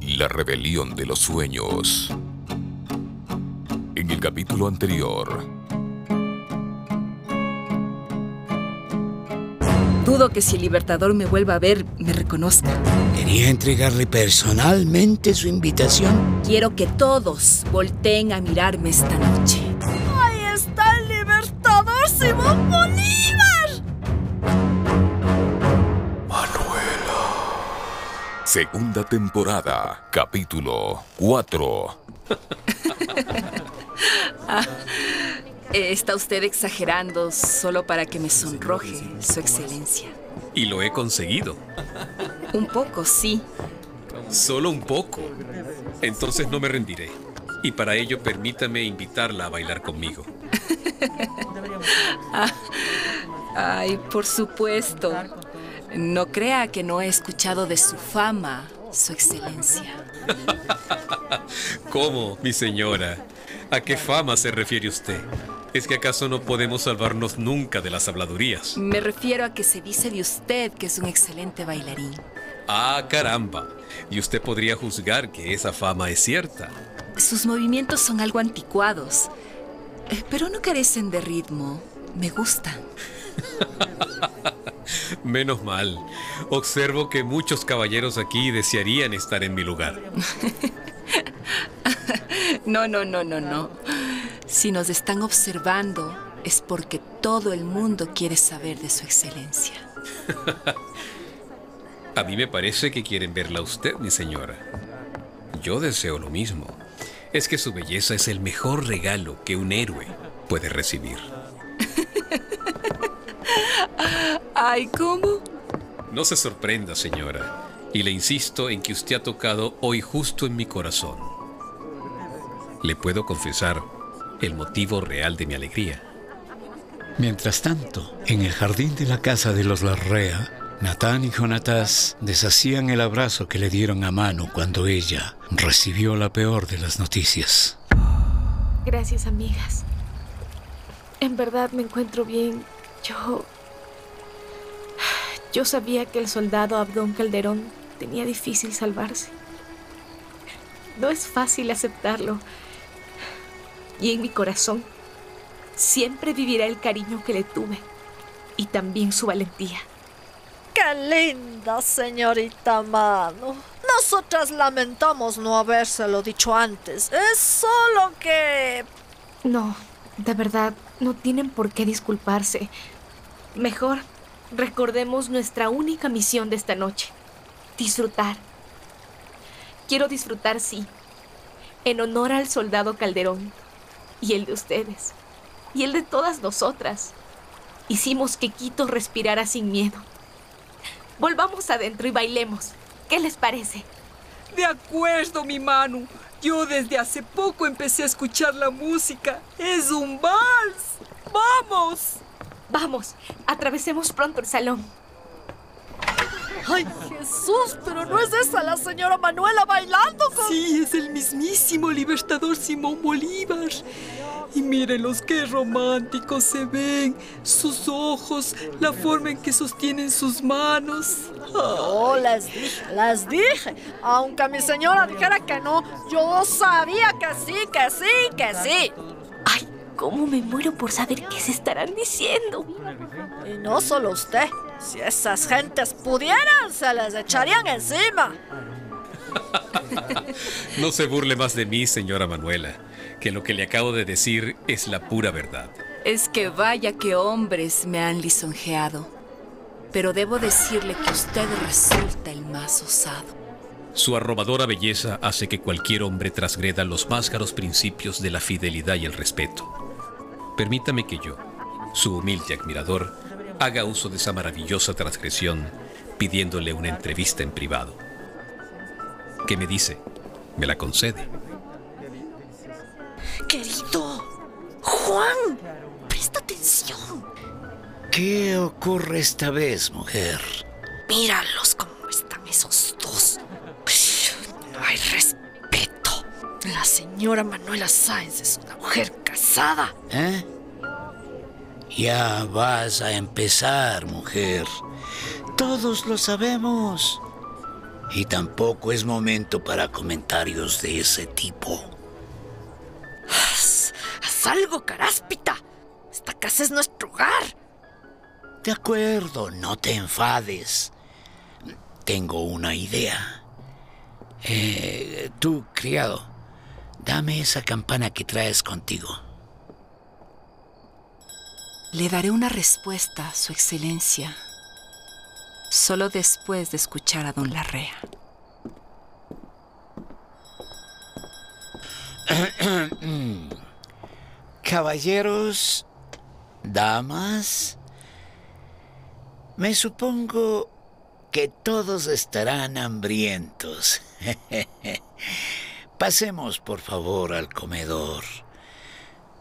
la rebelión de los sueños. En el capítulo anterior. Dudo que si el Libertador me vuelva a ver, me reconozca. Quería entregarle personalmente su invitación. Quiero que todos volteen a mirarme esta noche. Segunda temporada, capítulo 4. Ah, está usted exagerando solo para que me sonroje, Su Excelencia. Y lo he conseguido. Un poco, sí. Solo un poco. Entonces no me rendiré. Y para ello permítame invitarla a bailar conmigo. Ah, ay, por supuesto. No crea que no he escuchado de su fama, Su Excelencia. ¿Cómo, mi señora? ¿A qué fama se refiere usted? ¿Es que acaso no podemos salvarnos nunca de las habladurías? Me refiero a que se dice de usted que es un excelente bailarín. Ah, caramba. Y usted podría juzgar que esa fama es cierta. Sus movimientos son algo anticuados, eh, pero no carecen de ritmo. Me gustan. Menos mal. Observo que muchos caballeros aquí desearían estar en mi lugar. no, no, no, no, no. Si nos están observando es porque todo el mundo quiere saber de su excelencia. a mí me parece que quieren verla a usted, mi señora. Yo deseo lo mismo. Es que su belleza es el mejor regalo que un héroe puede recibir. Ay, ¿cómo? No se sorprenda, señora. Y le insisto en que usted ha tocado hoy justo en mi corazón. Le puedo confesar el motivo real de mi alegría. Mientras tanto, en el jardín de la casa de los Larrea, Natán y Jonatás deshacían el abrazo que le dieron a mano cuando ella recibió la peor de las noticias. Gracias, amigas. En verdad me encuentro bien. Yo yo sabía que el soldado Abdón Calderón tenía difícil salvarse. No es fácil aceptarlo. Y en mi corazón siempre vivirá el cariño que le tuve y también su valentía. ¡Qué linda, señorita Mano! Nosotras lamentamos no habérselo dicho antes. Es solo que... No, de verdad, no tienen por qué disculparse. Mejor recordemos nuestra única misión de esta noche. Disfrutar. Quiero disfrutar, sí, en honor al soldado Calderón y el de ustedes y el de todas nosotras. Hicimos que Quito respirara sin miedo. Volvamos adentro y bailemos. ¿Qué les parece? De acuerdo, mi Manu. Yo desde hace poco empecé a escuchar la música. Es un vals. ¡Vamos! Vamos, atravesemos pronto el salón. ¡Ay, Jesús! Pero no es esa la señora Manuela bailando con... Sí, es el mismísimo libertador Simón Bolívar. Y mírenlos qué románticos se ven, sus ojos, la forma en que sostienen sus manos. Yo les dije, les dije. Aunque mi señora dijera que no, yo sabía que sí, que sí, que sí. ¿Cómo me muero por saber qué se estarán diciendo? Y no solo usted. Si esas gentes pudieran, se les echarían encima. no se burle más de mí, señora Manuela, que lo que le acabo de decir es la pura verdad. Es que vaya que hombres me han lisonjeado. Pero debo decirle que usted resulta el más osado. Su arrobadora belleza hace que cualquier hombre transgreda los más caros principios de la fidelidad y el respeto. Permítame que yo, su humilde admirador, haga uso de esa maravillosa transgresión pidiéndole una entrevista en privado. ¿Qué me dice? Me la concede. Querido, Juan, presta atención. ¿Qué ocurre esta vez, mujer? Míralos cómo están esos dos. No hay respeto. La señora Manuela Sáenz es una mujer casada. ¿Eh? Ya vas a empezar, mujer. Todos lo sabemos. Y tampoco es momento para comentarios de ese tipo. Haz, haz algo, caráspita. Esta casa es nuestro hogar. De acuerdo, no te enfades. Tengo una idea. Eh, tú, criado, dame esa campana que traes contigo. Le daré una respuesta, Su Excelencia, solo después de escuchar a don Larrea. Caballeros, damas, me supongo que todos estarán hambrientos. Pasemos, por favor, al comedor.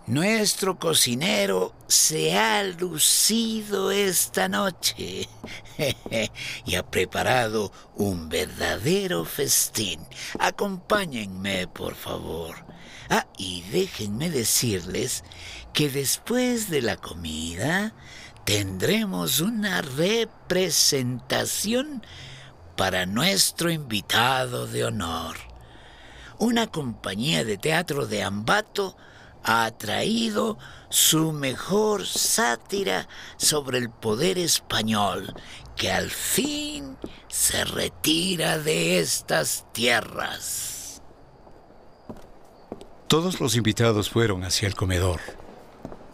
Nuestro cocinero se ha lucido esta noche y ha preparado un verdadero festín. Acompáñenme, por favor. Ah, y déjenme decirles que después de la comida tendremos una representación para nuestro invitado de honor. Una compañía de teatro de Ambato ha traído su mejor sátira sobre el poder español, que al fin se retira de estas tierras. Todos los invitados fueron hacia el comedor,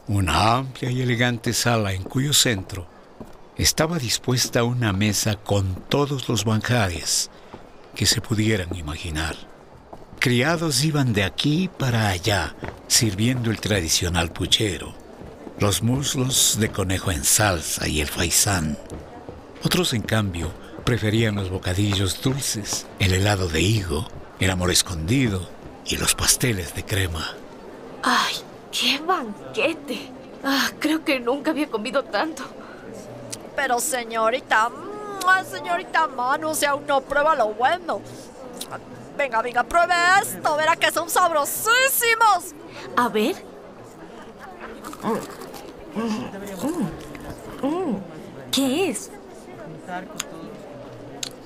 una amplia y elegante sala en cuyo centro estaba dispuesta una mesa con todos los banjares que se pudieran imaginar. Criados iban de aquí para allá, sirviendo el tradicional puchero, los muslos de conejo en salsa y el faisán. Otros, en cambio, preferían los bocadillos dulces, el helado de higo, el amor escondido y los pasteles de crema. ¡Ay, qué banquete! Ah, creo que nunca había comido tanto. Pero señorita, señorita Manu, si aún no prueba lo bueno. Venga, venga, pruebe esto, verá que son sabrosísimos. A ver. ¿Qué es?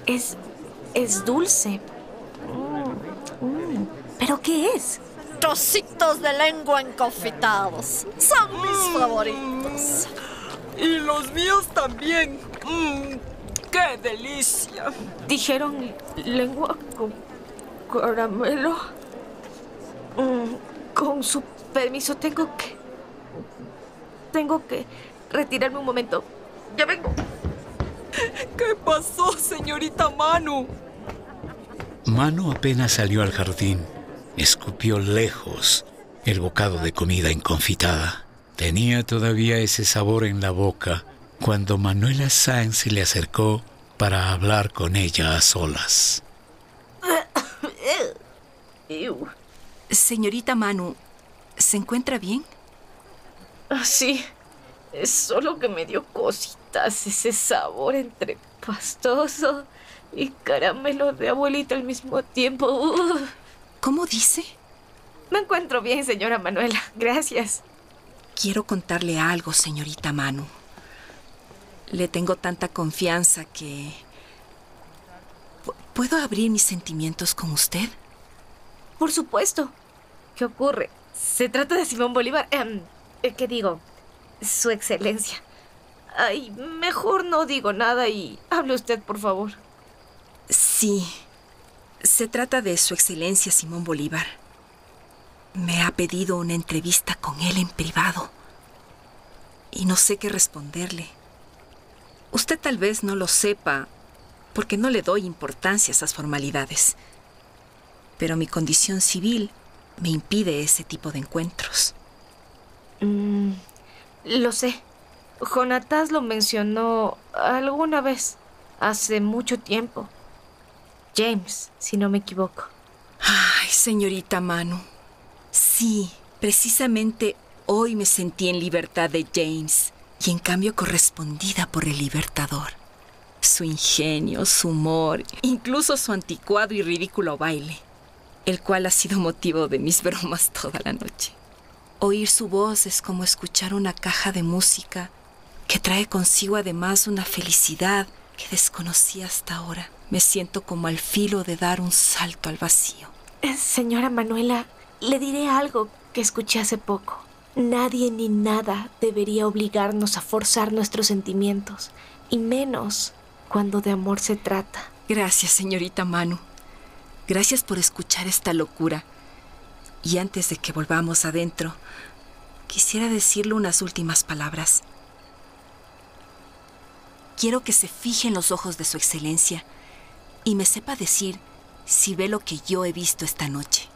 Es. es dulce. ¿Pero qué es? Trocitos de lengua enconfitados. Son mis favoritos. Y los míos también. Mm, ¡Qué delicia! Dijeron lengua con caramelo. Mm, con su permiso, tengo que. Tengo que retirarme un momento. Ya vengo. ¿Qué pasó, señorita Manu? Manu apenas salió al jardín. Escupió lejos el bocado de comida enconfitada. Tenía todavía ese sabor en la boca cuando Manuela Sáenz se le acercó para hablar con ella a solas. Señorita Manu, ¿se encuentra bien? Ah, sí, es solo que me dio cositas ese sabor entre pastoso y caramelo de abuelita al mismo tiempo. Uh. ¿Cómo dice? Me encuentro bien, señora Manuela. Gracias. Quiero contarle algo, señorita Manu. Le tengo tanta confianza que... ¿Pu- ¿Puedo abrir mis sentimientos con usted? Por supuesto. ¿Qué ocurre? Se trata de Simón Bolívar. Em, eh, ¿Qué digo? Su excelencia. Ay, mejor no digo nada y hable usted, por favor. Sí. Se trata de Su Excelencia Simón Bolívar. Me ha pedido una entrevista con él en privado. Y no sé qué responderle. Usted tal vez no lo sepa, porque no le doy importancia a esas formalidades. Pero mi condición civil me impide ese tipo de encuentros. Mm, lo sé. Jonatás lo mencionó alguna vez, hace mucho tiempo. James, si no me equivoco. Ay, señorita Manu. Sí, precisamente hoy me sentí en libertad de James y en cambio correspondida por el libertador. Su ingenio, su humor, incluso su anticuado y ridículo baile, el cual ha sido motivo de mis bromas toda la noche. Oír su voz es como escuchar una caja de música que trae consigo además una felicidad que desconocí hasta ahora. Me siento como al filo de dar un salto al vacío. Eh, Señora Manuela, le diré algo que escuché hace poco. Nadie ni nada debería obligarnos a forzar nuestros sentimientos, y menos cuando de amor se trata. Gracias, señorita Manu. Gracias por escuchar esta locura. Y antes de que volvamos adentro, quisiera decirle unas últimas palabras. Quiero que se fije en los ojos de su excelencia y me sepa decir si ve lo que yo he visto esta noche.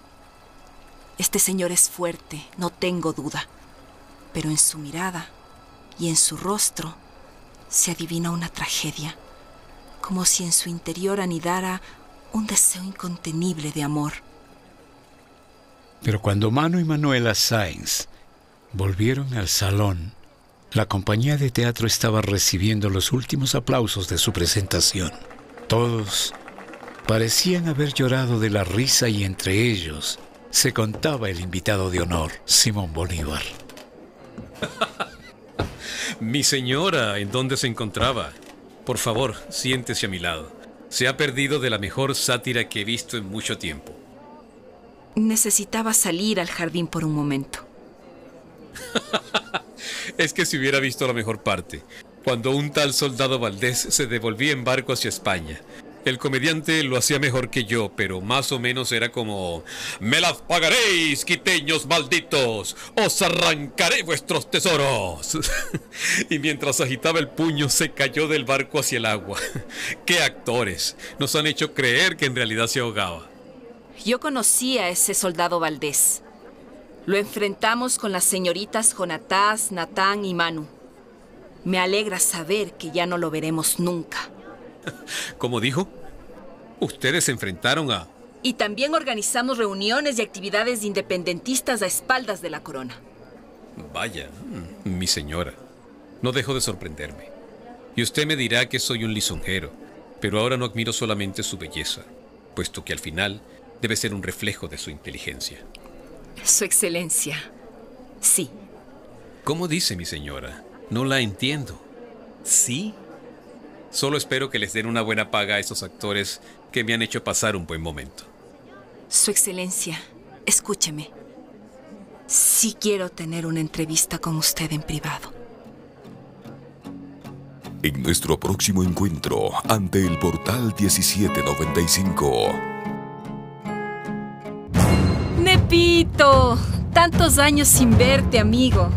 Este señor es fuerte, no tengo duda, pero en su mirada y en su rostro se adivina una tragedia, como si en su interior anidara un deseo incontenible de amor. Pero cuando Mano y Manuela Sainz volvieron al salón, la compañía de teatro estaba recibiendo los últimos aplausos de su presentación. Todos parecían haber llorado de la risa y entre ellos se contaba el invitado de honor, Simón Bolívar. Mi señora, ¿en dónde se encontraba? Por favor, siéntese a mi lado. Se ha perdido de la mejor sátira que he visto en mucho tiempo. Necesitaba salir al jardín por un momento. es que si hubiera visto la mejor parte, cuando un tal soldado Valdés se devolvía en barco hacia España. El comediante lo hacía mejor que yo, pero más o menos era como Me las pagaréis, quiteños malditos, os arrancaré vuestros tesoros. y mientras agitaba el puño se cayó del barco hacia el agua. ¡Qué actores! Nos han hecho creer que en realidad se ahogaba. Yo conocí a ese soldado Valdés. Lo enfrentamos con las señoritas Jonatás, Natán y Manu. Me alegra saber que ya no lo veremos nunca. ¿Cómo dijo? Ustedes se enfrentaron a... Y también organizamos reuniones y actividades de independentistas a espaldas de la corona. Vaya, mm, mi señora. No dejo de sorprenderme. Y usted me dirá que soy un lisonjero, pero ahora no admiro solamente su belleza, puesto que al final debe ser un reflejo de su inteligencia. Su excelencia. Sí. ¿Cómo dice mi señora? No la entiendo. ¿Sí? Solo espero que les den una buena paga a esos actores que me han hecho pasar un buen momento. Su excelencia, escúcheme. Sí quiero tener una entrevista con usted en privado. En nuestro próximo encuentro ante el portal 1795. Nepito, tantos años sin verte, amigo.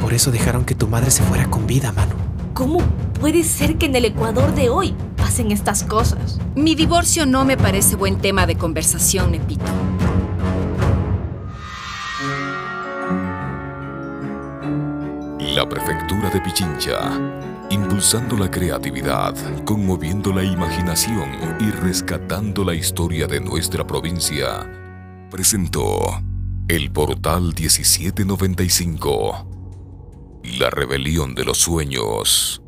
Por eso dejaron que tu madre se fuera con vida, Manu. ¿Cómo puede ser que en el Ecuador de hoy pasen estas cosas? Mi divorcio no me parece buen tema de conversación, Nepito. La Prefectura de Pichincha, impulsando la creatividad, conmoviendo la imaginación y rescatando la historia de nuestra provincia, presentó El Portal 1795, La Rebelión de los Sueños.